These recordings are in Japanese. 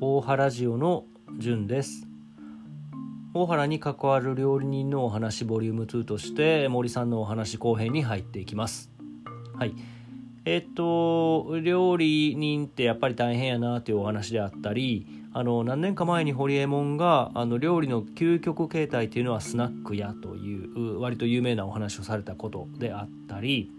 大原ジオのじゅんです。大原に関わる料理人のお話ボリューム2として森さんのお話後編に入っていきます。はい。えっと料理人ってやっぱり大変やなというお話であったりあの何年か前にホリエモンがあの料理の究極形態っていうのはスナック屋という割と有名なお話をされたことであったり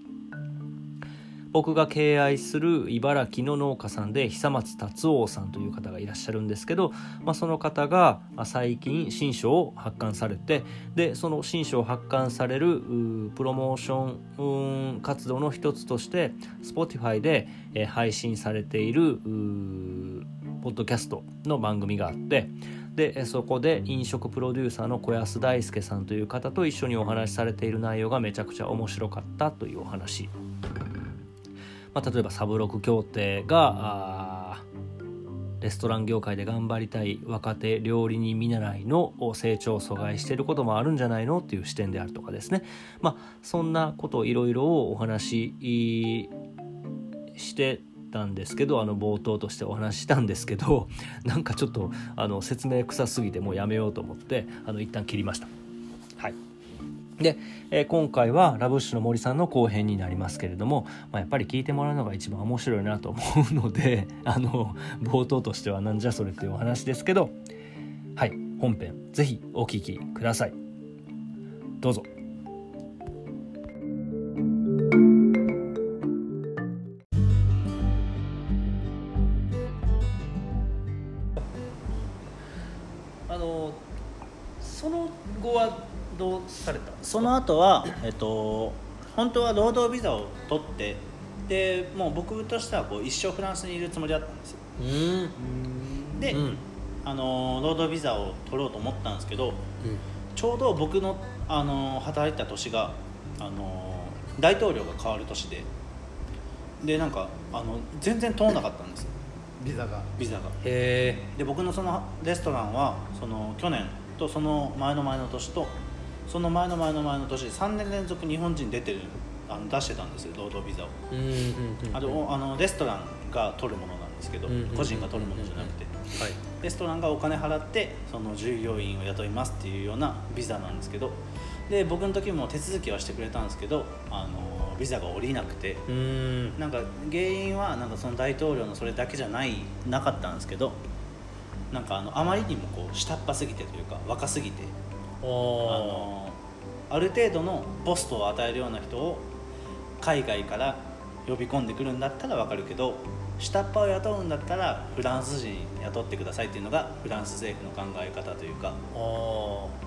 僕が敬愛する茨城の農家さんで久松達夫さんという方がいらっしゃるんですけど、まあ、その方が最近新書を発刊されてでその新書を発刊されるプロモーション活動の一つとして Spotify で配信されているポッドキャストの番組があってでそこで飲食プロデューサーの小安大輔さんという方と一緒にお話しされている内容がめちゃくちゃ面白かったというお話まあ、例えばサブロク協定がレストラン業界で頑張りたい若手料理人見習いの成長を阻害していることもあるんじゃないのっていう視点であるとかですねまあそんなことをいろいろお話ししてたんですけどあの冒頭としてお話ししたんですけど なんかちょっとあの説明臭すぎてもうやめようと思ってあの一旦切りました。はいで、えー、今回はラブッシュの森さんの後編になりますけれども、まあ、やっぱり聞いてもらうのが一番面白いなと思うので あの冒頭としてはなんじゃそれっていうお話ですけどはい本編ぜひお聴きください。どうぞ。の後はえっと本当は労働ビザを取ってでもう僕としてはこう一生フランスにいるつもりだったんですよ。で、うん、あの労働ビザを取ろうと思ったんですけど、うん、ちょうど僕のあの働いた年があの大統領が変わる年ででなんかあの全然通らなかったんですよ。ビザが。ビザが。で僕のそのレストランはその去年とその前の前の年とその前の前の前の年3年連続日本人出てるあの出してたんですよ労働ビザを、あのあのレストランが取るものなんですけど、個人が取るものじゃなくて、はい、レストランがお金払ってその従業員を雇いますっていうようなビザなんですけど。で僕の時も手続きはしてくれたんですけどあのビザが下りなくて。なんか原因はなんかその大統領のそれだけじゃないなかったんですけど。なんかあのあまりにもこう下っ端すぎてというか若すぎてあのある程度のポストを与えるような人を海外から呼び込んでくるんだったら分かるけど下っ端を雇うんだったらフランス人雇ってくださいっていうのがフランス政府の考え方というか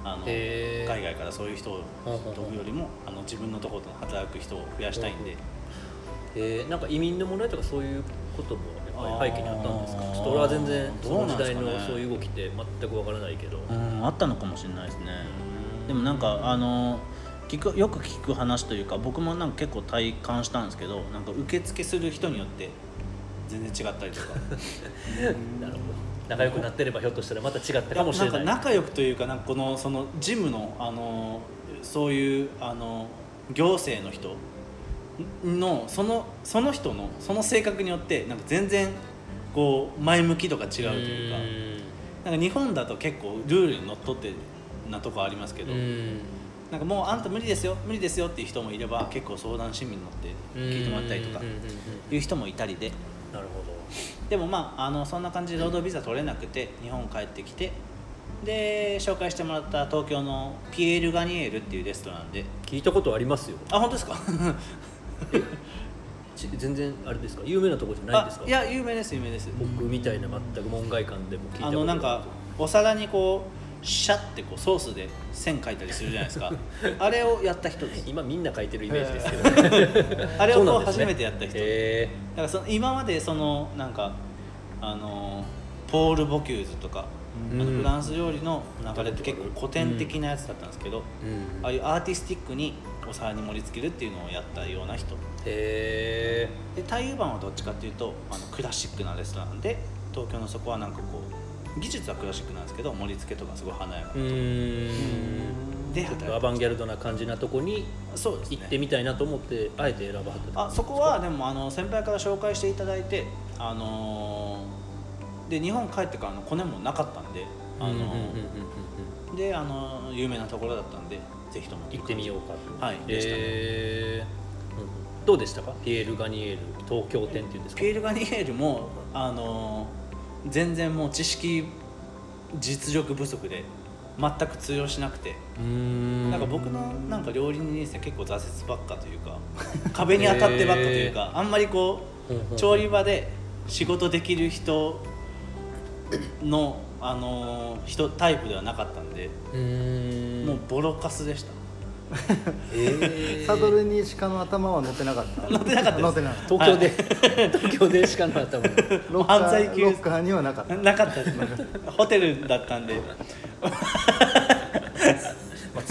あの海外からそういう人を飛ぶよりもあの自分のところで働く人を増やしたいんで、えー、なんか移民の問題とかそういうことも背景にあったんですか？ちょっと俺は全然その時代のそういう動きって全く分からないけど、うんあったのかもしれないですね。でもなんかあの聞くよく聞く話というか僕もなんか結構体感したんですけどなんか受付する人によって全然違ったりとか。なるほど。仲良くなってればひょっとしたらまた違ったかもしれない。仲良くというかなんかこのその事務のあのそういうあの行政の人のそのその人のその性格によってなんか全然こう前向きとか違うというか。なんか日本だと結構ルールにのっとってなとこありますけど。なんかもうあんた無理ですよ無理ですよっていう人もいれば結構相談親身に乗って聞いてもらったりとかいう人もいたりで。なるほど。でもまああのそんな感じで労働ビザ取れなくて日本帰ってきてで紹介してもらった東京のピエール・ガニエールっていうレストランで。聞いたことありますよ。あ本当ですか？全然あれですか？有名なとこじゃないですか？いや有名です有名です。僕みたいな全く門外観でも聞いたあのなんかお皿にこうシャッてこうソースで線描いたりするじゃないですか。あれをやった人です。今みんな描いてるイメージですけど、ね、あれをこう初めてやった人、ね、だからその今までそのなんかあのポール・ボキューズとか、うん、あのフランス料理の流れって結構古典的なやつだったんですけど、うん、ああいうアーティスティックにお皿に盛り付けるっていうのをやったような人。へえ太陽版はどっちかっていうとあのクラシックなレストランで東京のそこはなんかこう技術はクラシックなんですけど盛り付けとかすごい華やかなでちょっとアバンギャルドな感じなとこに行ってみたいなと思ってあえて選ばはったあそこはでもあの先輩から紹介していただいてあのーで日本帰ってからのコネもなかったんであのであの有名なところだったんでぜひとも行ってみようかと。はい。でしたね。えーうんどうでしたか？ピエール・ガニエール東京店っていうんですか？ピエール・ガニエールもあのー全然もう知識実力不足で全く通用しなくて。ん。なんか僕のなんか料理人生結構挫折ばっかというか 壁に当たってばっかというかあんまりこう調理場で仕事できる人の、あのー人タイプではなかったんでうー。んもうボロカスでした。えー。サドルに鹿の頭は乗ってなかった。乗ってなかった乗ってなかった。東京で、東京でしかなかったも。んロッカ犯罪ロッカーにはなかった。なかったです。ホテルだったんで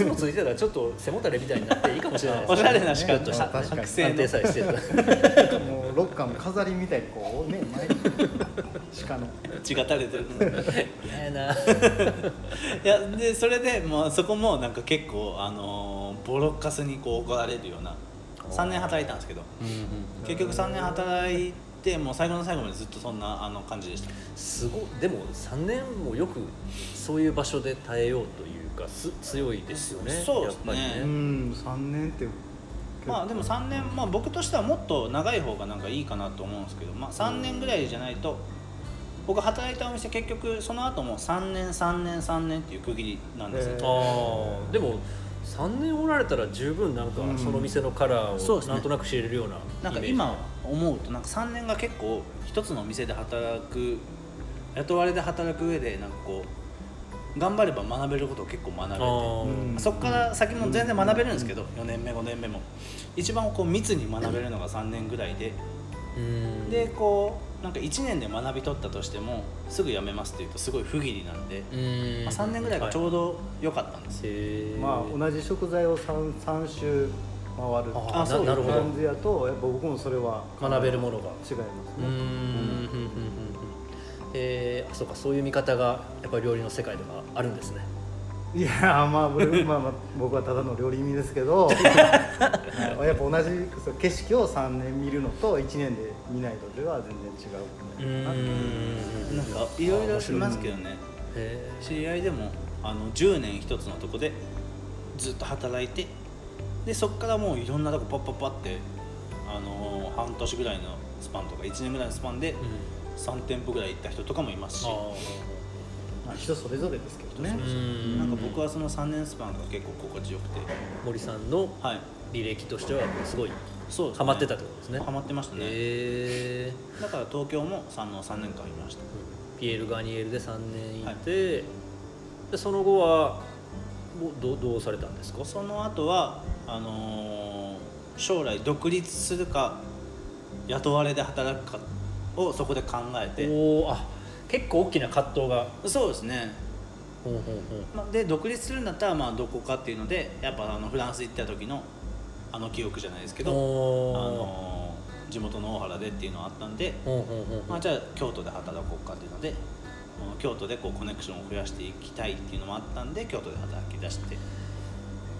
まあ、角ついてたらちょっと背もたれみたいになっていいかもしれないですおしゃれなね鹿と確かに白製の。安定さえしてた。もうロッカーの飾りみたいにこうね前に鹿の。血が垂れてる嫌やな。いやでそれでもうそこもなんか結構あのーボロカスにこう怒られるような3年働いたんですけど。結局3年働いてもう最後の最後までずっとそんなあの感じでした。すごいでも3年もよくそういう場所で耐えようというかす強いですよねそうですね。やっぱりうねん3年ってまあでも3年、まあ、僕としてはもっと長い方がなんかいいかなと思うんですけど、まあ、3年ぐらいじゃないと僕働いたお店結局その後も3年3年3年っていう区切りなんですよ、ああでも3年おられたら十分なんかうん。その店のカラーをなんとなく知れるようなイメージ。なんか今思うとなんか3年が結構一つの店で働く雇われで働く上でなんかこう頑張れば学べることを結構学べてそこから先も全然学べるんですけど4年目5年目も。一番こう密に学べるのが3年ぐらいでうん。でこうなんか1年で学び取ったとしてもすぐ辞めますっていうとすごい不義理なんで、うん。まあ、3年ぐらいがちょうど良かったんですよ、へー。まあ同じ食材を 3, 三周回るああそうななるほど。感じやとやっぱ僕もそれは学べるものが。違いますねえーあそうかそういう見方がやっぱり料理の世界ではあるんですね。いやーまあ僕,、まあ、まあ僕はただの料理人ですけど はいやっぱ同じ景色を3年見るのと1年で見ないのでは全然違うな。ん。かいろいろしますけどね。へ知り合いでもあの10年一つのとこでずっと働いてでそこからもういろんなとこパッパッパってあの半年ぐらいのスパンとか1年ぐらいのスパンでーうん3店舗ぐらい行った人とかもいますし。あまあ、人それぞれですけどね。なんか僕はその3年スパンが結構心地よくて。森さんのはい。履歴としてはすごいそうですね。ハマってたってことですね。ハマってましたね、へえだから東京も3の3年間いました。ピエール・ガニエルで3年いて、でその後はどうどうされたんですか？その後はあのー将来独立するか雇われで働くかをそこで考えて。おおあ結構大きな葛藤が。そうですね、ほうほうほまあ、で独立するんだったらまあどこかっていうのでやっぱあのフランス行った時のあの記憶じゃないですけうど、あのー地元の大原でっていうのがあったんで、まあ、じゃあ京都で働こうかっていうのでうん京都でこうコネクションを増やしていきたいっていうのもあったんで京都で働き出して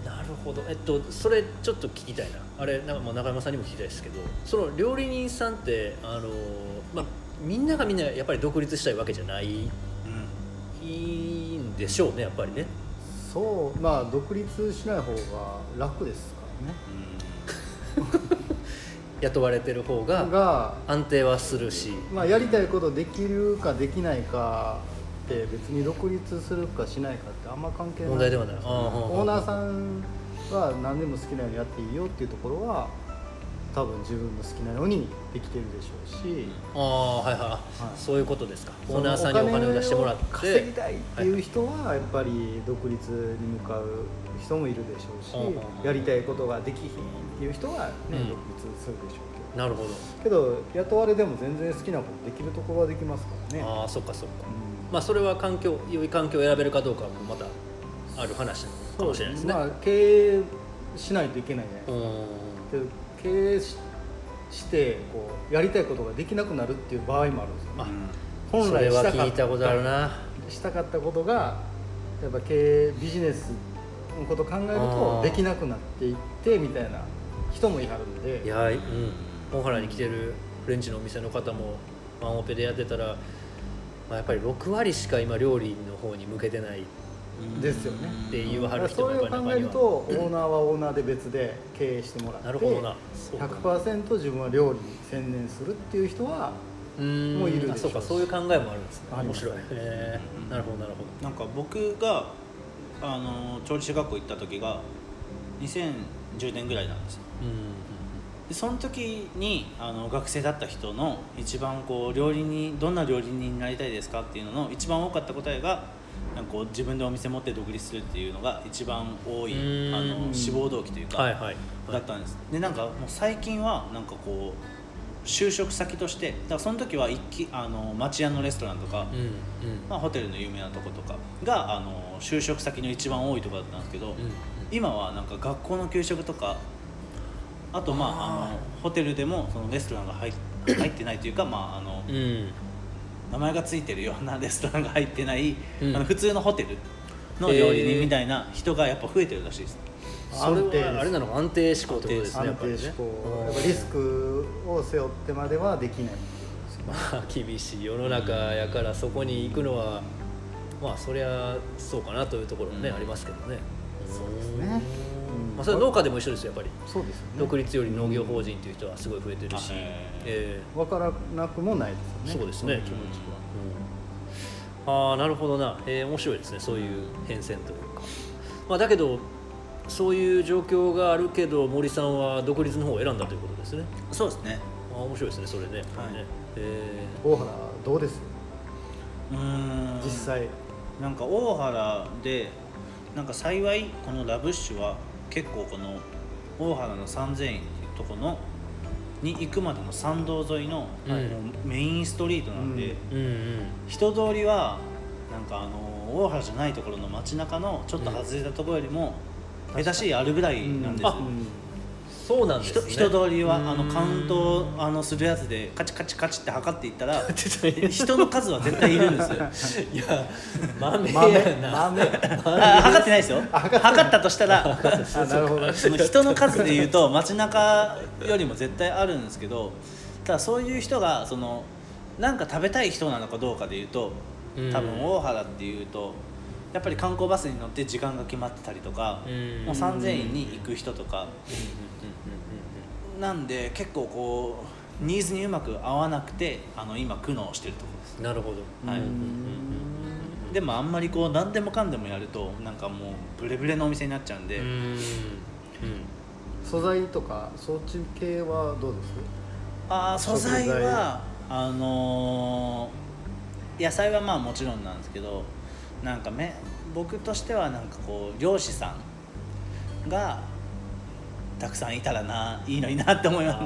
なるほど。えっとそれちょっと聞きたいな。あれなんかもう中山さんにも聞きたいですけどその料理人さんってあのまあみんながみんなやっぱり独立したいわけじゃないうんいいんでしょうねやっぱりね。そうまあ独立しない方が楽ですからね。雇われてる方がが、安定はするし。まあ、やりたいことできるかできないかって別に独立するかしないかってあんま関係ない。問題ではない。オーナーさんは何でも好きなようにやっていいよっていうところは多分自分の好きなようにできてるでしょうし、ああはいはい、はい。そういうことですか。オーナーさんにお金を出してもらって。稼ぎたいっていう人はやっぱり独立に向かう人もいるでしょうし、うんうんうんやりたいことができひんっていう人はね、うん。独立するでしょうなるほど、けどけど雇われでも全然好きなことできるところはできますからね。ああそっかそっか、うんまあそれは環境良い環境を選べるかどうかもまたある話なのかもしれないですね。まあ、経営しないといけないじゃないですか。うけど経営ししてこうやりたいことができなくなるっていう場合もあるんですよ、あうん。んそれは本来したか聞いたことあるな。したかったことがやっぱ経営ビジネスことを考えるとできなくなっていってみたいな人もいはるんで。いやうん。大原に来てるフレンチのお店の方もワンオペでやってたら、まあ、やっぱり6割しか今料理の方に向けてないですよね。って言わはる人もそれを考えやっぱり中にはるとオーナーはオーナーで別で経営してもらってなるほどな。そうか。100%自分は料理に専念するっていう人はうーん。もういるでしょうあそうか。そういう考えもあるんですね。あります。面白い。へえなるほどなるほなんか僕があの調理師学校行った時が2010年ぐらいなんですよ。どうんでその時にあの学生だった人の一番こう料理人どんな料理人になりたいですかっていうのの一番多かった答えがなんかこう自分でお店持って独立するっていうのが一番多いうん。あの志望動機というか、はいはい。だったんです。でなんかもう最近はなんかこう就職先としてだからその時は一気あの町屋のレストランとか、うんうん。まあ、ホテルの有名なとことかがあの就職先の一番多いところだったんですけど、うん。今はなんか学校の給食とかあとまああのホテルでもそのレストランが入っ入ってないというか、まあ、あのうん。名前がついてるようなレストランが入ってない、うん。あの普通のホテルの料理人みたいな人がやっぱ増えてるらしいです、それ安定です。はあれなのか安定志向ってことですね安やっぱりね。定志向。やっぱリスクを背負ってまではできない。まあ厳しい世の中やからそこに行くのはまあそりゃそうかなというところもね、うん。ありますけどね。そうですね。うんまあ、それは農家でも一緒ですよやっぱり。そうですよね。独立より農業法人っていう人はすごい増えてるし、え分からなくもないですよね。そうですね。の気持ちは。うん。ああなるほどな、えー面白いですね。そういう変遷というか、まあ、だけどそういう状況があるけど森さんは独立の方を選んだということですね。そうですね。あー面白いですねそれね、はい。え大原どうです？うーん。実際。なんか大原でなんか幸いこのラブッシュは結構この大原の三千院っていうとこのに行くまでの参道沿いの、うん。もうメインストリートなんで、うんうん人通りはなんかあの大原じゃないところの街中のちょっと外れたところよりも下手しいあるぐらいなんですよ、うんそうなんです人ね。人通りはうんあのカウントをあのするやつでカチカチカチって測っていったら人 人の数は絶対いるんですよ。いや豆豆やな。豆？あ測ってないですよ。測ったとしたら人の数でいうと街中よりも絶対あるんですけどただそういう人がそのなんか食べたい人なのかどうかでいうとうん。多分大原っていうとやっぱり観光バスに乗って時間が決まってたりとかうん。もう3000円に行く人とかうなんで結構こうニーズにうまく合わなくてあの今苦悩してるところです。んなるほど。はい。でもあんまりこう何でもかんでもやるとなんかもうブレブレのお店になっちゃうんで、うん。うん。素材とかそっち系はどうです？あー素材はあのー野菜はまあもちろんなんですけどなんかめ僕としてはなんかこう漁師さんがたくさんいたらないいのになって思います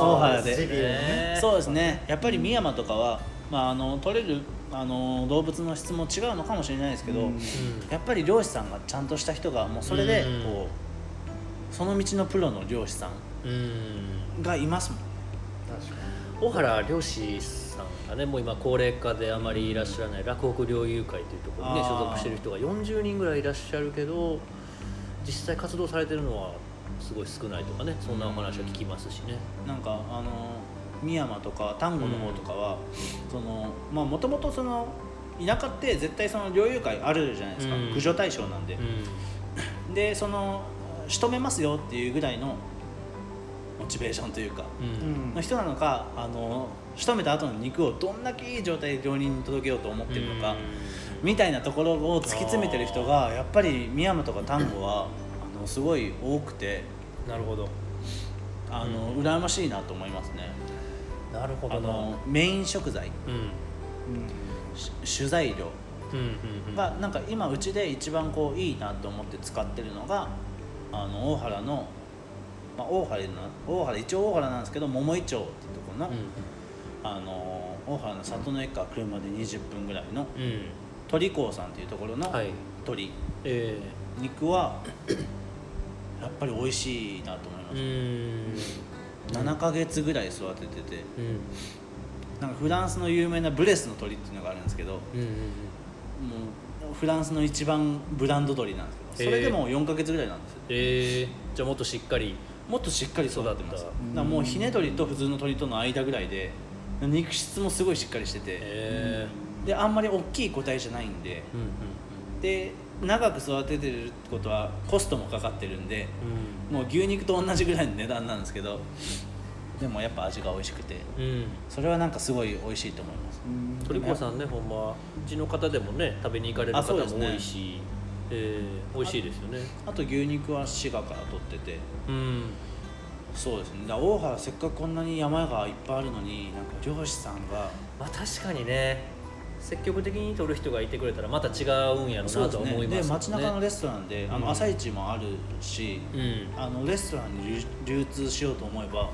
大原 でね。そうですね。やっぱり深山とかは、まあ、あの取れるあの動物の質も違うのかもしれないですけど、うん。やっぱり漁師さんがちゃんとした人がもうそれでうん。こうその道のプロの漁師さんうん。がいますもん。確か小原漁師さんがねもう今高齢化であまりいらっしゃらない洛北猟友会というところにね所属してる人が40人ぐらいいらっしゃるけど実際活動されてるのはすごい少ないとかねそんなお話は聞きますしね。なんかあの深山とか丹後の方とかは、そのまあもともとその田舎って絶対その猟友会あるじゃないですか、うん。駆除対象なんで、でその仕留めますよっていうぐらいのモチベーションというか、うん。うん。の人なのかあの仕留めた後の肉をどんだけいい状態で料理人に届けようと思ってるのか、みたいなところを突き詰めてる人がやっぱり深山とか丹後はあのすごい多くてなるほど。あの、羨ましいなと思いますね。なるほどな。あのメイン食材。うん。し主材料。うんうんうん。がなんか今うちで一番こういいなと思って使ってるのがあの大原の、まあ、大原な大原一応大原なんですけど桃井町っていうところの,、あの大原の里の駅から車で20分ぐらいのうん。うん鳥香さんっていうところのはい。鶏、え。肉はやっぱり美味しいなと思いまー、うす、ーん。7ヶ月ぐらい育ててて。うん。なんかフランスの有名なブレスの鳥っていうのがあるんですけどもうんうん。うフランスの一番ブランド鳥なんですけそれでも4か月ぐらいなんですよ。えー、じゃあもっとしっかり。もっとしっかり育ってます。だもうひね鶏と普通の鶏との間ぐらいで肉質もすごいしっかりしてて。えであんまり大きい個体じゃないんで。ー、うんうん。で長く育ててるってことはコストもかかってるんでうん。もう牛肉と同じぐらいの値段なんですけどでもやっぱ味が美味しくてうん。それはなんかすごい美味しいと思います。うん鳥子さんねほんまうちの方でもね食べに行かれる方も多いし、えー、美味しいですよね。あと牛肉は滋賀から取ってて。うん。そうですね。大原せっかくこんなに山がいっぱいあるのになんか漁師さんがまあ確かにね積極的に取る人がいてくれたらまた違うんやろうなとは思いね。ますで街中のレストランであうん。の朝市もあるし、うん。うんあのレストランに流流通しようと思えばうん。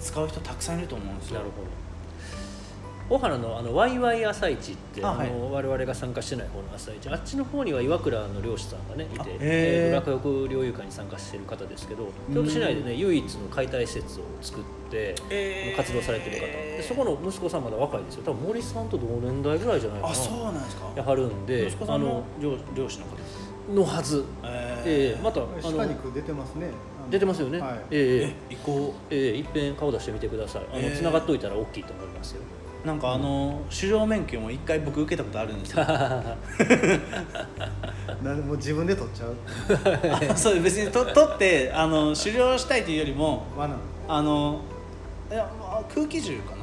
使う人たくさんいると思うんですよ。なるほど小原のあのワイワイ朝市ってああはい。の我々が参加してない方の朝市。あっちの方には岩倉の漁師さんがねいあて、えー落浴猟友会に参加している方ですけど京都市内でね唯一の解体施設を作って、えー。活動されてる方。でそこの息子さんまだ若いですよ。多分森さんと同年代ぐらいじゃないかな。あそうなんですか。やはるんで息子さんの漁漁師の方ですあののはず、ええーまた鹿肉出てますね。出てますよね、はい。ええ行こえええいっぺん顔出してみてください。あの、えー。繋がっといたら大きいと思いますよ。うなんかあの狩猟免許も一回僕受けたことあるんですよ。なんでもう自分で取っちゃう。あそう別にと取ってあの狩猟したいというよりも罠。あのいやまあ空気銃かな。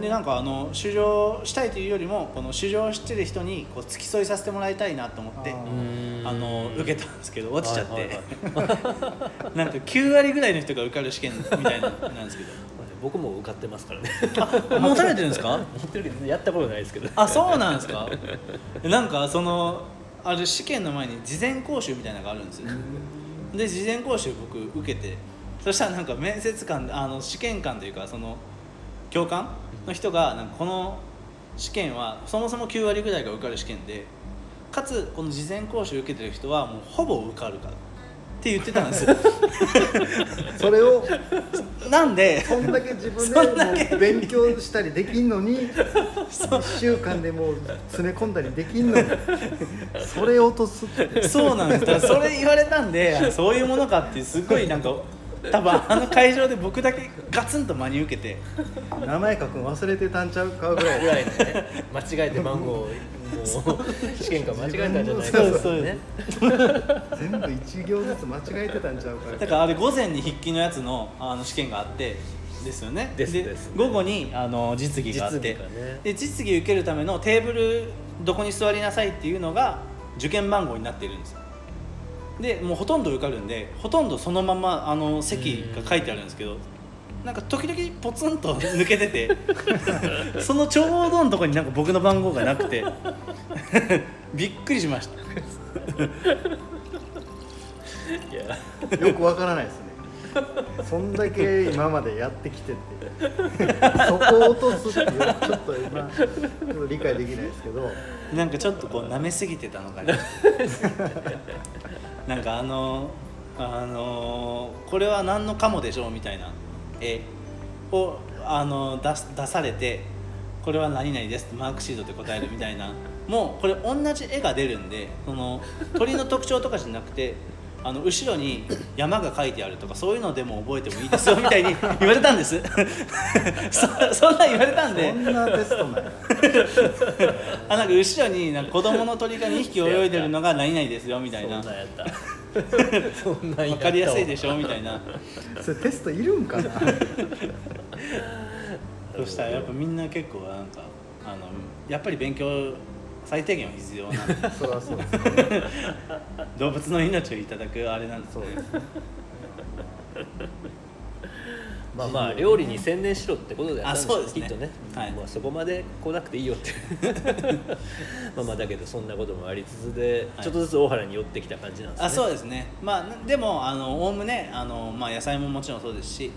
でなんかあの狩猟したいというよりもこの狩猟してる人にこう付き添いさせてもらいたいなと思ってああの受けたんですけど落ちちゃって、はいはい なんか9割ぐらいの人が受かる試験みたいななんですけ僕も受かってますからね。どもう食べてるんですか？持ってるけどやったことないですけど。あそうなんですか？なんかそのあれ試験の前に事前講習みたいなのがあるんですよ。で事前講習僕受けてそしたらなんか面接官あの試験官というかその教官の人がなんかこの試験はそもそも9割ぐらいが受かる試験でかつこの事前講習受けてる人はもうほぼ受かるからって言ってたんですよ。それをなんでそんだけ自分そんだけ。で勉強したりできんのに1週間でもう詰め込んだりできんのにそれを落とすって。そうなんです。だそれ言われたんであそういうものかってすごいなんか多分あの会場で僕だけガツンと真に受けて。名前書くの忘れてたんちゃうかぐらいぐらいのね間違えて番号をもう試験官間違えたんじゃないかそうそうね全部1行ずつ間違えてたんちゃうかだからあれ午前に筆記のやつのあの試験があってですよね。ですです。午後にあの実技があって。実技がね。で実技受けるためのテーブルどこに座りなさいっていうのが受験番号になっているんですよ。でもうほとんど受かるんでほとんどそのままあの席が書いてあるんですけどなんか時々ポツンと抜けてて そのちょうどのとこになんか僕の番号がなくて びっくりしました。いやよくわからないですね。そんだけ今までやってきててそこを落とすっていうちょっと今ちょっと理解できないですけど。なんかちょっとこう舐めすぎてたのかな。なんかあのあのこれは何のカモでしょうみたいな絵をあの出す出されてこれは何々ですってマークシートで答えるみたいな。もうこれ同じ絵が出るんでその鳥の特徴とかじゃなくてあの後ろに山が書いてあるとかそういうのでも覚えてもいいですよみたいに 言われたんです。そそんなん言われたんで。そんなテストなんや。あなんか後ろになんか子供の鳥が2匹泳いでるのが何々ですよみたいな。そんなんやった そんなんやった分かりやすいでしょみたいなそれテストいるんかな？そしたらやっぱみんな結構なんかあのやっぱり勉強最低限は必要な。んでそりゃそうです動物の命をいただくあれなんです。そうですまあまあ料理に専念しろってことでやったんでしょあそうですね。きっとね、はい。まあ、そこまで来なくていいよって。まあまあだけどそんなこともありつつで、はい。ちょっとずつ大原に寄ってきた感じなんですね。あそうですね。まあでもあのおおむねあの、まあ、野菜ももちろんそうですし、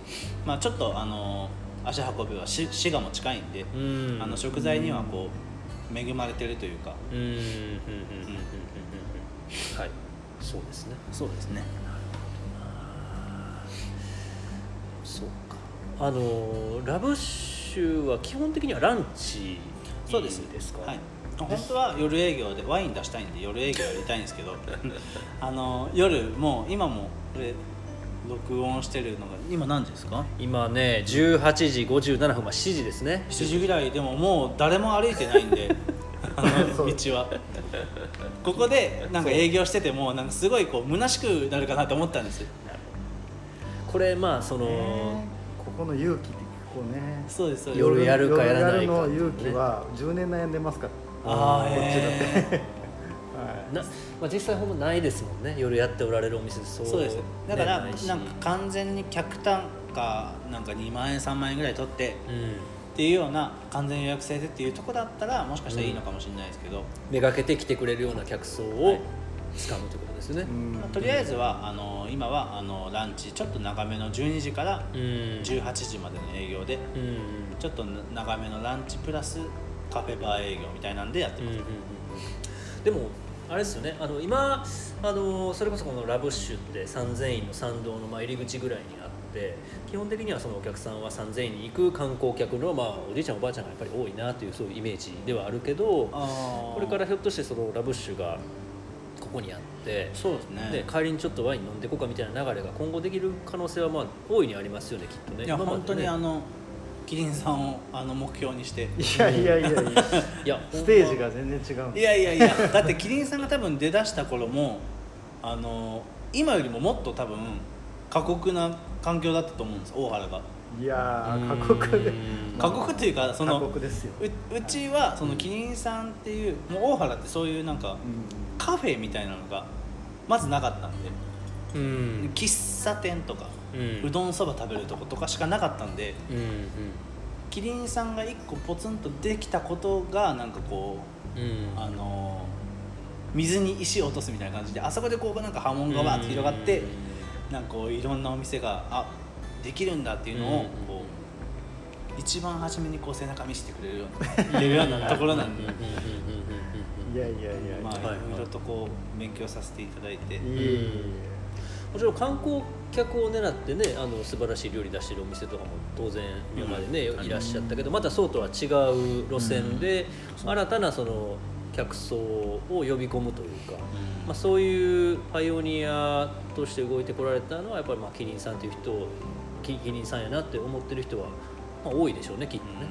まあ、ちょっとあの足運びはし滋賀も近いんでうん。あの食材にはこう恵まれてるというか。うん。うん。うん。うん。うん。うん。うん。はい。そうですね。そうですね。そうか。あのラブシュは基本的にはランチそうですですか？はい、本当は夜営業でワイン出したいんで夜営業やりたいんですけど あの夜もう今もこれ録音してるのが今何時ですか？今ね18時57分、まあ、7時ですね。7時ぐらいでももう誰も歩いてないんで あの道は。ここでなんか営業しててもなんかすごいこう虚しくなるかなと思ったんです。よこれまあその、ここの勇気ってこうね。そうですそうです。夜やるかやらないか。夜やるの勇気は10年悩んでますから。ああこっちだって。へ はい。なまあ、実際ほんまないですもんね。夜やっておられるお店でそう。ーそうです。だからねなんか完全に客単価なんか2万円3万円ぐらい取ってうん、っていうような完全予約制でっていうとこだったらもしかしたらいいのかもしれないですけど、めがけて来てくれるような客層を掴むということですね、うん。まあとりあえずはあの今はあのランチちょっと長めの12時からうん。18時までの営業でうん。ちょっと長めのランチプラスカフェバー営業みたいなんでやってます、うんうんうんでもあれですよね。あの今あのそれこそこのラブッシュって三千院の参道のまあ入り口ぐらいにあって基本的にはそのお客さんは三千院に行く観光客の、まあ、おじいちゃんおばあちゃんがやっぱり多いなというそういうイメージではあるけどこれからひょっとしてそのラブッシュがここにあってそうですね。で帰りにちょっとワイン飲んでこうかみたいな流れが今後できる可能性はまあ大いにありますよねきっとねいやね。本当にあのキリンさんをあの目標にして。いやいやいやいやいや ステージが全然違うんいやいやいや。だってキリンさんが多分出だした頃もあの今よりももっと多分過酷な環境だったと思うんです大原がいやー過酷で。うん過酷っていうかそ過の酷ですよ、ううちはそのキリンさんっていうもう大原ってそういうなんかうん。カフェみたいなのがまずなかったんで。うん。喫茶店とかうん。うどんそば食べるとことかしかなかったんで。うんキリンさんが一個ポツンとできたことがなんかこうんうん。うあの水に石を落とすみたいな感じであそこでこうなんか波紋がわーって広がってなんかこういろんなお店があできるんだっていうのをうん。こう一番初めにこう背中見せてくれるようないうようなところなん。でうんうんうんうんうんいや。いやいやいや、まあいはいろいろとこう勉強させていただいて。もちろん観光客を狙ってねあの素晴らしい料理出してるお店とかも当然今までね、うん。いらっしゃったけどまたそうとは違う路線で、新たなその客層を呼び込むというか、まあ、そういうパイオニアとして動いてこられたのはやっぱりまあキリンさんという人をキキリンさんやなって思ってる人は、まあ、多いでしょうねきっとね。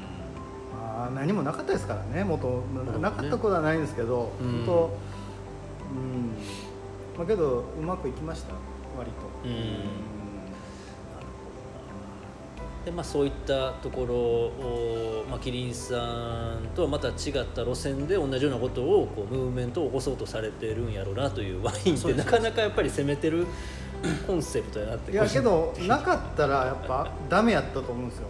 まあ何もなかったですからね。元なかったことはないんですけど、うん。本当うん。まあけどうまくいきました割と。うん。でまあ、そういったところを、まあ、キリンさんとはまた違った路線で同じようなことをこうムーブメントを起こそうとされてるんやろうなというワインってなかなかやっぱり攻めてるコンセプトやなって。いやけどなかったらやっぱダメやったと思うんですよ。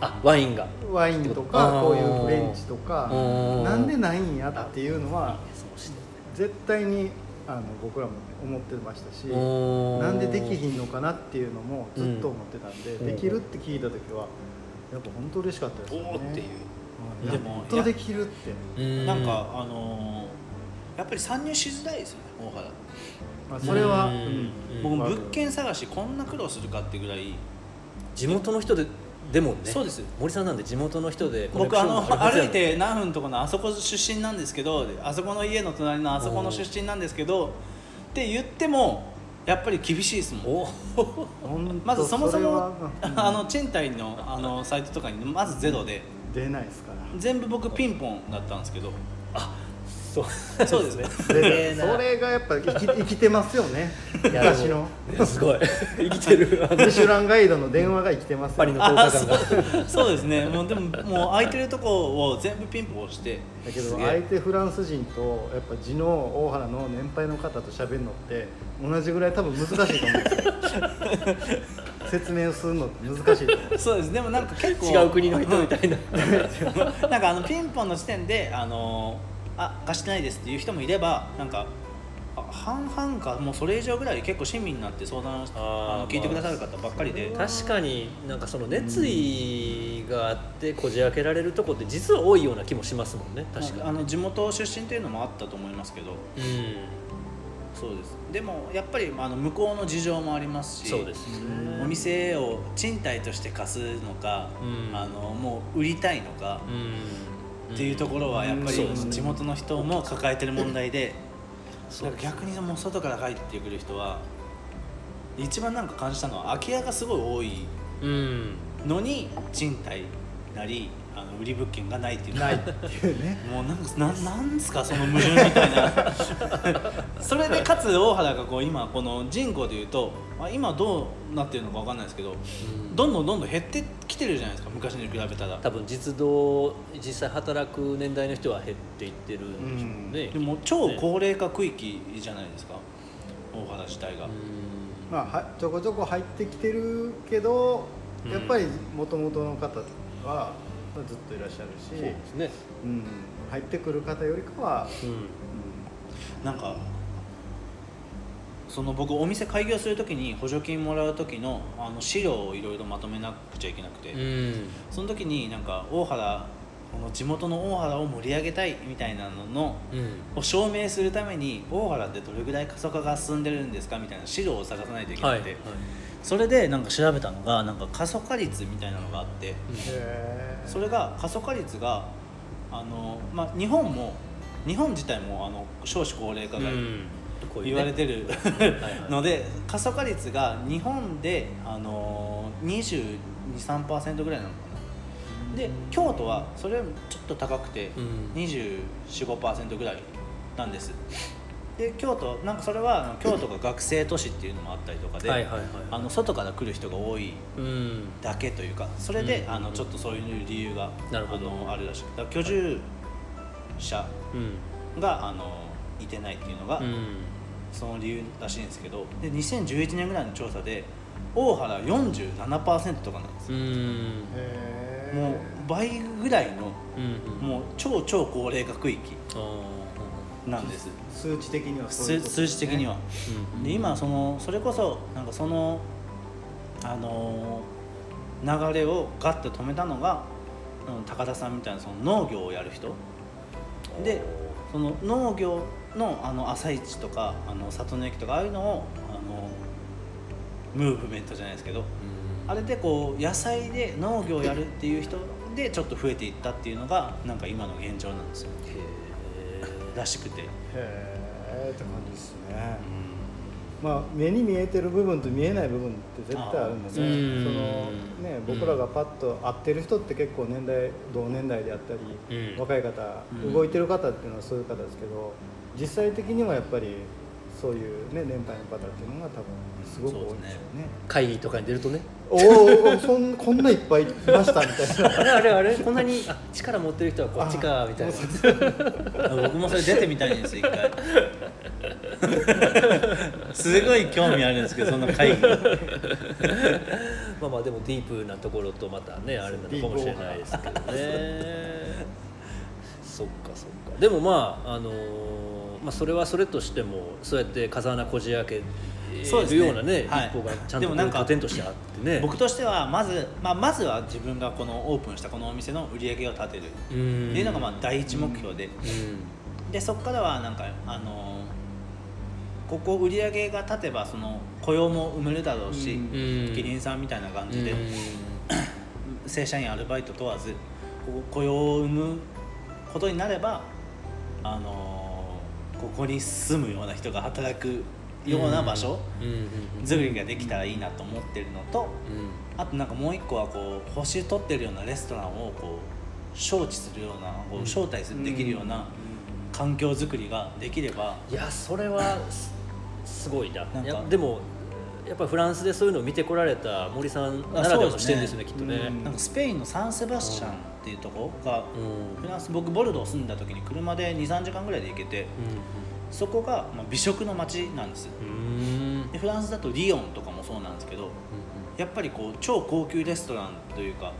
あワインが。ワインとかこういうフレンチとかうんなんでないんやっていうのは絶対にあの僕らも思ってましたしうんなんでできひんのかなっていうのもずっと思ってたんで、うん。できるって聞いた時はやっぱ本当嬉しかったですよね。おーっていう。うんでもやっとできるって。うん。なんかあのーやっぱり参入しづらいですよね大原まあ、それは、僕物件探しこんな苦労するかってぐらい。地元の人ででもねそうです森さんなんで地元の人で僕あの歩いて何分とかのあそこ出身なんですけどあそこの家の隣のあそこの出身なんですけどって言ってもやっぱり厳しいですもんまずそもそもうんあの賃貸のあのサイトとかにまずゼロで出ないですから全部僕ピンポンだったんですけどそう。そうですね。でそれがやっぱ生き生きてますよね。いや昔の。すごい。生きてる。あのミシュランガイドの電話が生きてますよ。パリの10あ日間が。そう。そうですね。もうでももう空いてるとこを全部ピンポン押して。だけど相手フランス人とやっぱ地の大原の年配の方と喋るのって同じぐらい多分難しいと思うんですよ。説明するのって難しいと思う。そうです。でもなんか結構。違う国の人みたいな。なんかあのピンポンの時点であのあ貸してないですっていう人もいればなんかあ半々かもうそれ以上ぐらい結構親身になって相談しあの聞いてくださる方ばっかりで、確かになんかその熱意があってこじ開けられるとこって実は多いような気もしますもんね確かに。あの地元出身っていうのもあったと思いますけど。うそうです。でもやっぱりあの向こうの事情もありますしんそうですね。お店を賃貸として貸すのか、うん。あのもう売りたいのか、うんっていうところはやっぱり地元の人も抱えてる問題で逆にもう外から入ってくる人は一番なんか感じたのは空き家がすごい多いうん。のに賃貸なりあの売り物件がないっていう。ないっていうね。もうなんかななんすかその矛盾みたいな。それでかつ大原がこう今この人口でいうとあ今どうなってるのかわかんないですけどどんどんどんどん減ってきてるじゃないですか昔に比べたら。多分実動実際働く年代の人は減っていってるんでしょうね、でも超高齢化区域じゃないですか大原自体が、まあはちょこちょこ入ってきてるけどうんやっぱりもともとの方はずっといらっしゃるし、そうですね、うん、入ってくる方よりかは、うん。うなんかその僕お店開業するときに補助金もらう時のあの資料をいろいろまとめなくちゃいけなくて、うん。その時になんか大原この地元の大原を盛り上げたいみたいなののうん。を証明するために大原ってどれぐらい過疎化が進んでるんですかみたいな資料を探さないといけなはい、くて、はいそれでなんか調べたのがなんか過疎化率みたいなのがあって。それが過疎化率があの、まあ、日本も日本自体もあの少子高齢化が言われてるはいので過疎化率が日本であの223%ぐらいなので京都はそれよりちょっと高くてうん。245%ぐらいなんです。で京都なんかそれはあの京都が学生都市っていうのもあったりとかで、はいはいはいあの外から来る人が多いうん。だけというかそれで、うん。あのちょっとそういう理由がなるほど。あのあるらしくだから居住者うん。があのいてないっていうのが、うん。その理由らしいんですけどで2011年ぐらいの調査で大原47%とかなんですうよ、んえもう倍ぐらいのうんもう超超高齢化区域あなんです。数値的にはそういう数こと数字的には、ーうん。で今そのそれこそなんかそのあのー流れをガッと止めたのが、うん、高田さんみたいなその農業をやる人。でその農業のあの朝市とかあの里の駅とかああいうのをあのムーブメントじゃないですけどうんあれでこう野菜で農業をやるっていう人でちょっと増えていったっていうのがなんか今の現状なんですよ。へらしくて、へえって感じですね。う、まあ目に見えてる部分と見えない部分って絶対あるんですね。そのうん。ね僕らがパッと会ってる人って結構年代同年代であったり、うん。若い方、うん。動いてる方っていうのはそういう方ですけど実際的にはやっぱりそういうね年配の方っていうのが多分すごく多いんでしょうね。会議とかに出るとね。おーおそん こんないっぱいいましたみたいな。あれあれあれこんなにあ力持ってる人はこっちかみたいな。僕もそれ出てみたいんです一回。すごい興味あるんですけどその会議。まあまあでもディープなところとまたねあれなのかもしれないですけどね。そっかそっか。でもまああのーまあそれはそれとしてもそうやって風穴こじ開けそうですね。るようなねはい。一歩がちゃんとこうでもなんか拠点としてあってね。僕としてはまず、まあ、まずは自分がこのオープンしたこのお店の売り上げを立てる。ってうんいうのがまあ第一目標で、うん。でそこからはなんかあのここ売り上げが立てばその雇用も生めるだろうし、うん。キリンさんみたいな感じで、うん。正社員アルバイト問わずここ雇用を生むことになればあのここに住むような人が働くような場所作りができたらいいなと思ってるのとうんあとなんかもう一個はこう星取ってるようなレストランをこう招致するようなこう招待するできるような環境づくりができれば。いやそれはすすごいな。なんか。でもやっぱりフランスでそういうのを見てこられた森さんならではの視点ですよねきっとね、うん。なんかスペインのサンセバスチャンっていうとこがうん。フランス僕ボルドー住んだ時に車で23時間ぐらいで行けてそこがまあ美食の街なんですうんうん。でフランスだとリヨンとかもそうなんですけどやっぱりこう超高級レストランというか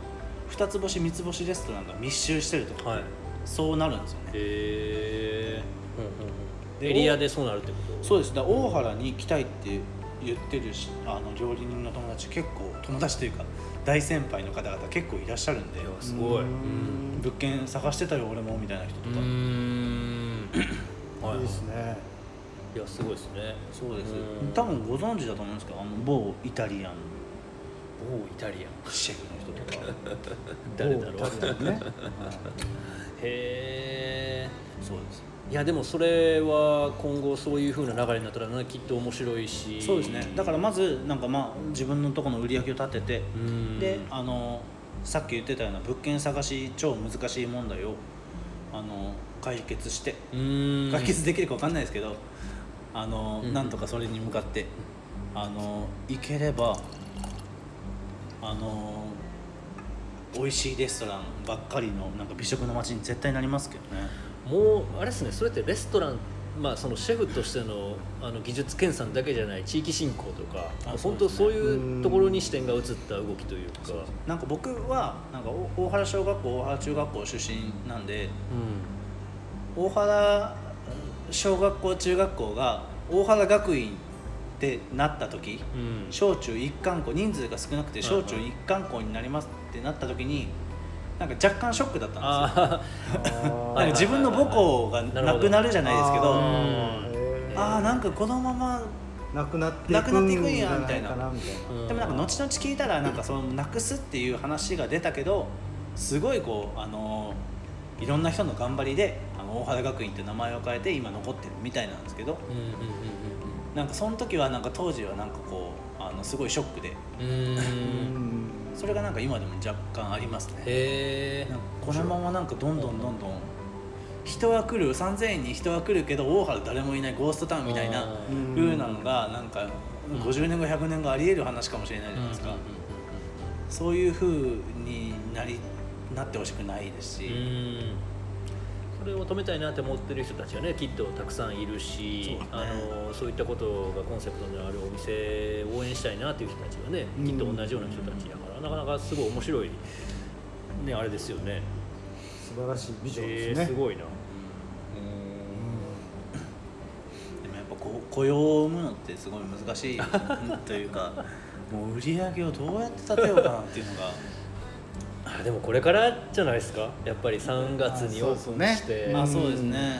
二つ星三つ星レストランが密集してるとか、はい。そうなるんですよね。へえでエリアでそうなるってこと？そうです。大原に来たいって言ってるしあの料理人の友達結構友達というか大先輩の方々結構いらっしゃるんですごい。うん。物件探してたよ俺もみたいな人とか、うん。はいいいですね。いやすごいですね。そうです。うん。多分ご存知だと思うんですけどあの某イタリアン。某イタリアン。シェフの人とか。誰だろう。ね。へえいやでもそれは今後そういう風な流れになったらねきっと面白いし。そうですね。だからまずなんかまあ自分のところの売り上げを立ててうん。であのさっき言ってたような物件探し超難しい問題をあの解決してうん。解決できるか分かんないですけどあの、うん。なんとかそれに向かってあの行ければあの美味しいレストランばっかりのなんか美食の街に絶対なりますけどねもうあれですねそれってレストランまあそのシェフとしてのあの技術研鑽だけじゃない地域振興とかあ本当そういうところに視点が移った動きというか。なんか僕はなんかお大原小学校大原中学校出身なんで大原小学校中学校が大原学院ってなった時うん、うん。小中一貫校人数が少なくて小中一貫校になりますってなった時になんか若干ショックだったんですよ。あ なんか自分の母校がなくなるじゃないですけどうん。ああなんかこのままなくなっていなくんやみたいな。かなみたいな。ーでもなんか後々聞いたらなんかそのなくすっていう話が出たけどすごいこうあのいろんな人の頑張りであの大原学院って名前を変えて今残ってるみたいなんですけどうんうんうん。なんかその時はなんか当時はなんかこうあのすごいショックで。それがなんか今でも若干ありますね。このままなんかどんどんどんどん人は来る3000円に人は来るけど大原誰もいないゴーストタウンみたいなうん風なのがなんか50年後100年後ありえる話かもしれないじゃないですか、そういう風になりなってほしくないですし、うんそれを止めたいなって思ってる人たちがねきっとたくさんいるしそうね。あのそういったことがコンセプトにあるお店を応援したいなっていう人たちがねうん。きっと同じような人たちだからなかなかすごい面白いねあれですよね。素晴らしいビジョンえですね。ーすごいな。でもやっぱこう雇用を生むのってすごい難しいというかもう売り上げをどうやって立てようかなっていうのがあでもこれからじゃないですか？やっぱり3月にオープンして。まあそうですね。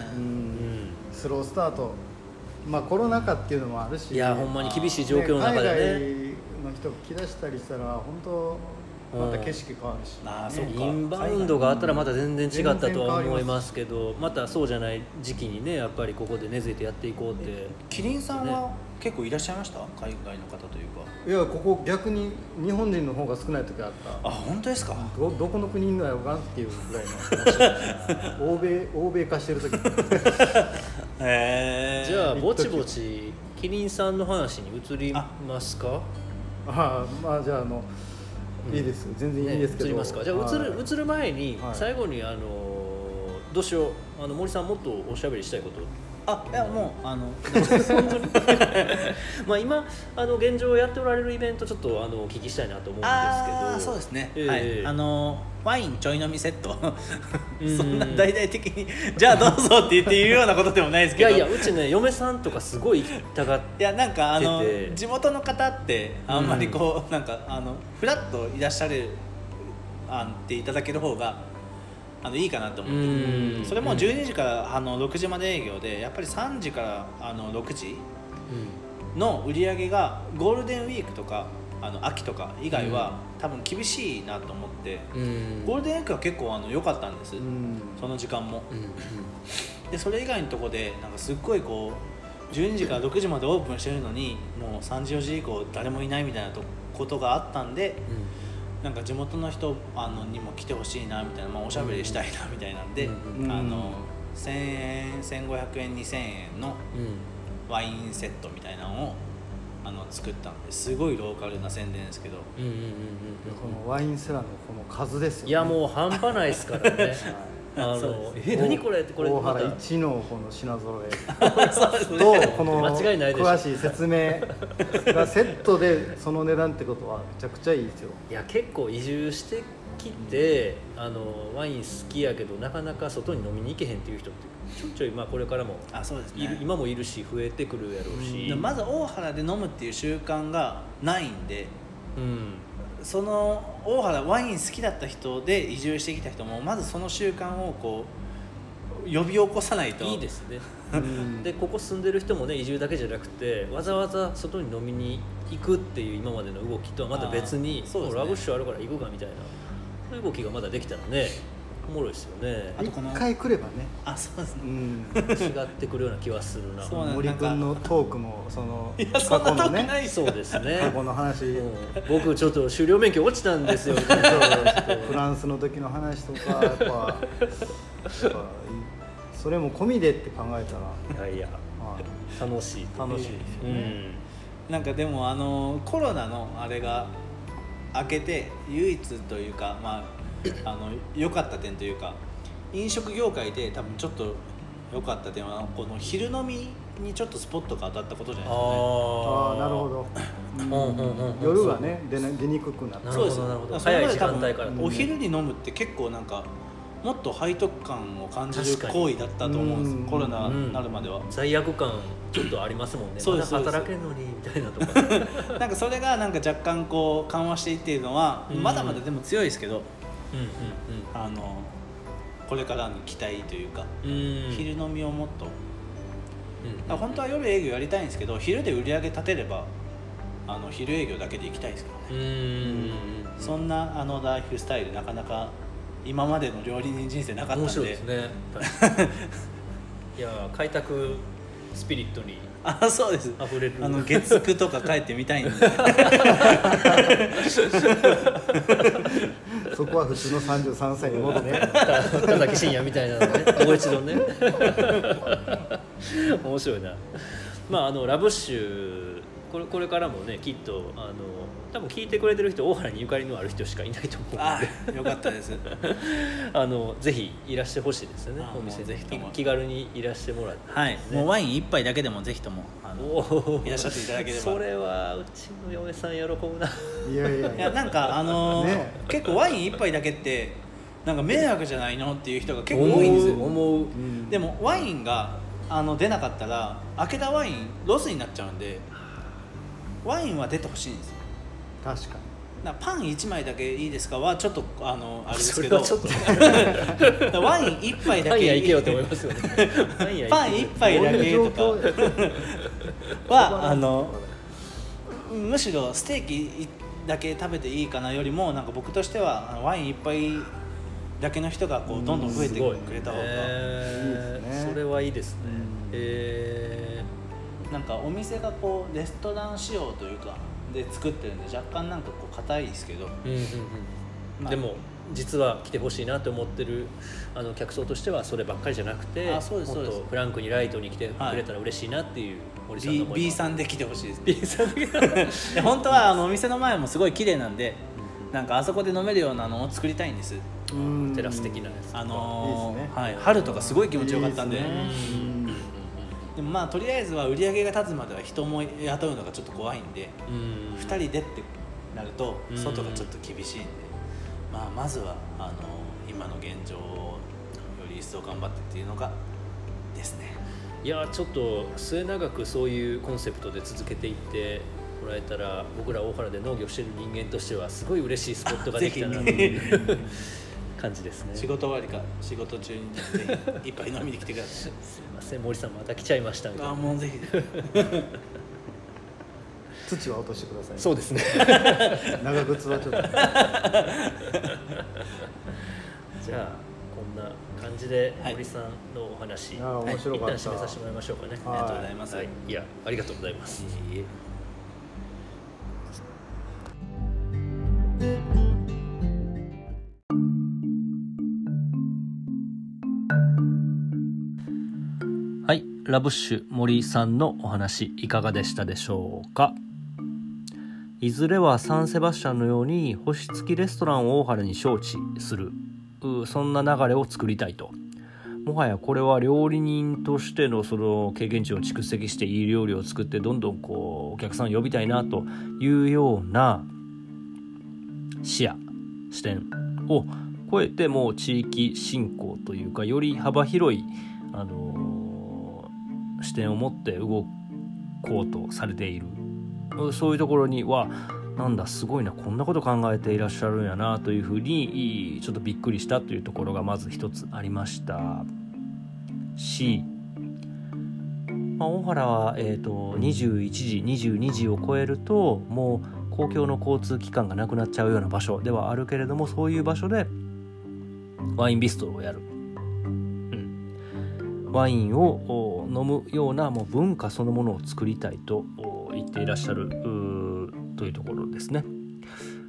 スロースタート。まあコロナ禍っていうのもあるしいやほんまに厳しい状況の中でね。海外の人が来だしたりしたら本当また景色変わるし、あーそうか。インバウンドがあったらまた全然違ったとは思いますけどまたそうじゃない時期にねやっぱりここで根付いてやっていこうって。キリンさんは結構いらっしゃいました？海外の方というかいやここ逆に日本人の方が少ない時あった。あ本当ですか？どどこの国のやろうかっていうぐらいの 欧米欧米化してる時。へえ じゃあぼちぼちキリンさんの話に移りますか？ああまあじゃああの、いいです全然いいんですけど、ね移りますか？じゃあ移る,、はい移る前にはい。最後にあのどうしよう。あの森さんもっとおしゃべりしたいことあいやもうあの まあ今あの現状やっておられるイベントちょっとあのお聞きしたいなと思うんですけど。そうですね、ええはい。あのワインちょい飲みセット。うん。そんな大々的にじゃあどうぞって言って言うようなことでもないですけど。いやいやうちね嫁さんとかすごい行きたがっいやなんかあの地元の方って。あんまりこう、なんかあのフラッといらっしゃるあんっていただける方があのいいかなと思って。うん。それも12時からあの6時まで営業でやっぱり3時からあの6時の売り上げがゴールデンウィークとかあの秋とか以外は、多分厳しいなと思って。うん。ゴールデンウィークは結構あの良かったんです、うん。その時間も。うん。でそれ以外のとこでなんかすっごいこう12時から6時までオープンしてるのにもう3時4時以降誰もいないみたいなとことがあったんでなんか地元の人あのにも来てほしいなみたいな、まあ、おしゃべりしたいなみたいなんで、うんうんあの1000円1500円2000円のうん。ワインセットみたいなのをあの作ったんですごいローカルな宣伝ですけど。うんうんうんうんこのワインセラーのこの数ですよ、ね、いやもう半端ないですからね あそうのえ何これってこれ。大原一のこの品揃え。そうですね。とこの間違いないでしょ。詳しい説明がセットでその値段ってことはめちゃくちゃいいですよ。いや結構移住してきてあのワイン好きやけどなかなか外に飲みに行けへんっていう人ってちょいちょいまあこれからもあそうですいるね今もいるし増えてくるやろうし、でもまず大原で飲むっていう習慣がないんでうん。その大原ワイン好きだった人で移住してきた人もまずその習慣をこう呼び起こさないと。いいですね。うん。でここ住んでる人もね移住だけじゃなくてわざわざ外に飲みに行くっていう今までの動きとはまた別にあーそうですね。もラブッシュあるから行くかみたいなそういう動きがまだできたらねおもろいですよね。あとこの一回来ればね。あそうですね。うん。違ってくるような気はするな。そうなん森君のトークもそのいやそんな遠く過去のねないそうですね。過去の話。うん。僕ちょっと狩猟免許落ちたんですよ。フランスの時の話とかやっぱやっぱそれも込みでって考えたら、いやいや。はい。楽しい楽しいですよね、うん。なんかでもあのコロナのあれが明けて唯一というかまああの良かった点というか飲食業界で多分ちょっと良かった点はこの昼飲みにちょっとスポットが当たったことじゃないですかね。ああなるほど、うんうんうんうん。夜がね出な出にくくなった。そうです。なるほど早い時間帯からうんお昼に飲むって結構なんかもっと背徳感を感じる行為だったと思うんです。うん。コロナになるまでは、罪悪感ちょっとありますもんね。そうです。まだ働けんのにみたいなとか。なんかそれがなんか若干こう緩和していっているのは、うん。まだまだでも強いですけどうんうんあのこれからに期待というか、うん。うん昼飲みをもっと。うん。本当は夜営業やりたいんですけど昼で売り上げ立てればあの昼営業だけで行きたいですけどね、そんなあのライフスタイルなかなか今までの料理人人生なかったんで。ですね いや開拓スピリットにあそうです。溢れる。あの月9とか帰ってみたいんで そこは普通の33歳に戻ってね田崎真也みたいなのね。もう一度ね。面白いな。まああのラブッシュこれこれからもねきっとあの多分聞いてくれてる人大原にゆかりのある人しかいないと思うあのでよかったです。あのぜひいらしてほしいですよねあお店ぜひとも。気気軽にいらしてもらって、はい、もうワイン一杯だけでもぜひともあのいらっしゃっていただければ。それはうちの嫁さん喜ぶな。いやいやいいやなんかあのーね。結構ワイン一杯だけってなんか迷惑じゃないのっていう人が結構多いんですよ。思う思う。うん。でもワインがあの出なかったら開けたワインロスになっちゃうんでワインは出てほしいんですよ確かなんかパン1枚だけいいですかはちょっとあのあれですけど。それはちょっと。ワイン1杯だけ。パン屋行け。よって思いますよねパン屋パン行けよ1杯だけ。とかはあのむしろステーキだけ食べていいかなよりもなんか僕としてはあのワイン一杯だけの人がこうどんどん増えてくれた方が、えー。いいですねそれはいいですね。うん。えなんかお店がこうレストラン仕様というかで作ってるんで若干なんかこう硬いですけど。ーうんうんうん。まあ。でも実は来てほしいなと思ってるあの客層としてはそればっかりじゃなくてあそうですもっとフランクにライトに来てくれたら嬉しいなっていう森さん B, の思い B んさんで来てほしいです B さんでで本当はあのお店の前もすごい綺麗なんでなんかあそこで飲めるようなのを作りたいんです。うん。テラス的なやつあのーいいですね。はい、春とかすごい気持ちよかったんで。いいですね。うんでもまあとりあえずは売り上げが立つまでは人も雇うのがちょっと怖いんでうん。2人でってなるとうん。外がちょっと厳しいんで、まあ、まずはあの今の現状をより一層頑張ってっていうのがですね。いやちょっと末永くそういうコンセプトで続けていってもらえたら僕ら大原で農業してる人間としてはすごい嬉しいスポットができたなっていう 感じですね。仕事終わりか仕事中にぜひ一杯飲みに来てください。すいません森さんまた来ちゃいましたみたいな。あもうぜひ。土は落としてくださいそうですね。長靴はちょっと。じゃあこんな感じではい。森さんのお話、あー面白かった。一旦締めさせてもらいましょうかね。はいありがとうございます、はい、いやありがとうございます。いえいえラブッシュ森さんのお話いかがでしたでしょうか？いずれはサンセバスチャンのように星付きレストランを大原に招致する。そんな流れを作りたいと。もはやこれは料理人としてのその経験値を蓄積していい料理を作ってどんどんこうお客さんを呼びたいなというような視野視点を超えてもう地域振興というかより幅広いあの視点を持って動こうとされている。そういうところにはなんだすごいなこんなこと考えていらっしゃるんやなというふうにちょっとびっくりしたというところがまず一つありました。し、まあ、大原は、えーと、21時22時を超えるともう公共の交通機関がなくなっちゃうような場所ではあるけれどもそういう場所でワインビストロをやる、うん、ワインを飲むようなもう文化そのものを作りたいと言っていらっしゃるというところですね。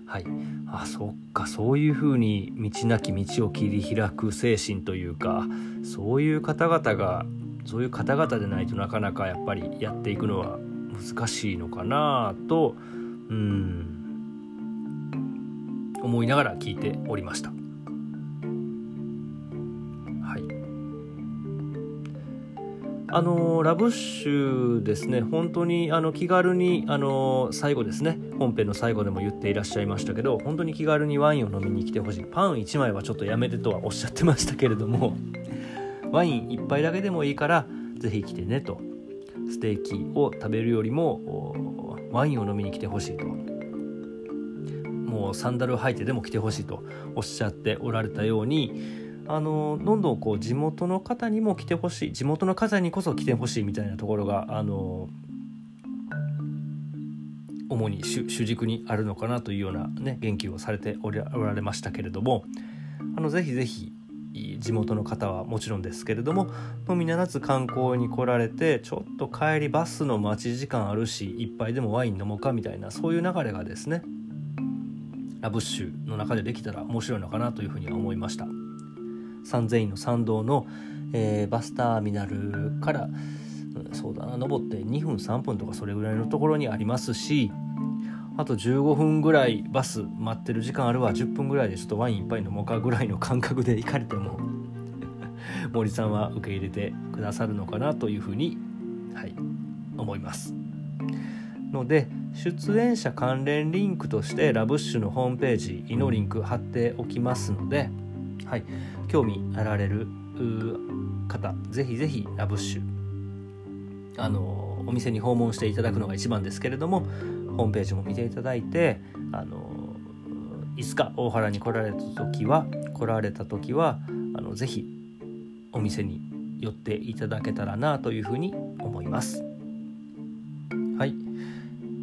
はい、あそっかそういうふうに道なき道を切り開く精神というかそういう方々がそういう方々でないとなかなかやっぱりやっていくのは難しいのかなとうん思いながら聞いておりました。あのラブッシュですね。本当にあの気軽にあの最後ですね。本編の最後でも言っていらっしゃいましたけど本当に気軽にワインを飲みに来てほしい。パン1枚はちょっとやめてとはおっしゃってましたけれどもワイン1杯だけでもいいから是非来てねと。ステーキを食べるよりもワインを飲みに来てほしいと。もうサンダルを履いてでも来てほしいとおっしゃっておられたようにあのどんどんこう地元の方にも来てほしい地元の方にこそ来てほしいみたいなところがあの主に主軸にあるのかなというような、ね、言及をされておられましたけれどもあのぜひぜひ地元の方はもちろんですけれどものみならず観光に来られてちょっと帰りバスの待ち時間あるし一杯でもワイン飲もうかみたいなそういう流れがですねラブッシュの中でできたら面白いのかなというふうには思いました。三千院の参道の、えー、バスターミナルから、うん、そうだな登って2分3分とかそれぐらいのところにありますしあと15分ぐらいバス待ってる時間あるわ10分ぐらいでちょっとワイン一杯飲もうかぐらいの感覚で行かれても 森さんは受け入れてくださるのかなというふうに、はい、思います。ので出演者関連リンクとしてラブッシュのホームページのリンク貼っておきますので、はい、興味あられる方ぜひぜひラブッシュあのお店に訪問していただくのが一番ですけれどもホームページも見ていただいてあのいつか大原に来られた時は来られた時はあのぜひお店に寄っていただけたらなというふうに思います。はい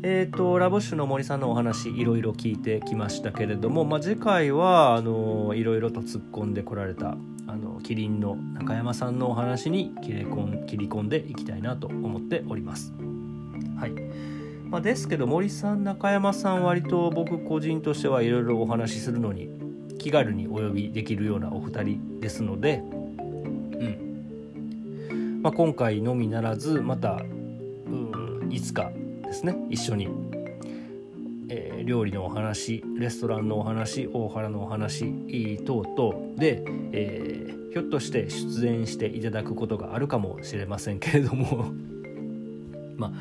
えーと、ラボッシュの森さんのお話いろいろ聞いてきましたけれども、まあ、次回はあのいろいろと突っ込んでこられたあのキリンの中山さんのお話に切り込ん切り込んでいきたいなと思っております。はいまあ、ですけど森さん中山さん割と僕個人としてはいろいろお話しするのに気軽にお呼びできるようなお二人ですので、うんまあ、今回のみならずまたうんいつかですね。一緒に、えー、料理のお話レストランのお話大原のお話等々で、えー、ひょっとして出演していただくことがあるかもしれませんけれども。まあ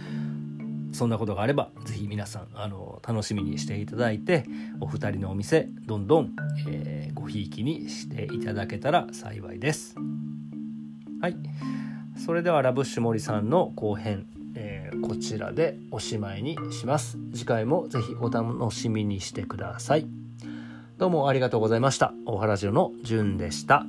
そんなことがあれば是非皆さんあの楽しみにしていただいてお二人のお店どんどん、えー、ごひいきにしていただけたら幸いです。はい。それではラブッシュ森さんの後編。えこちらでおしまいにします。次回もぜひお楽しみにしてください。どうもありがとうございました。大原城のじゅんでした。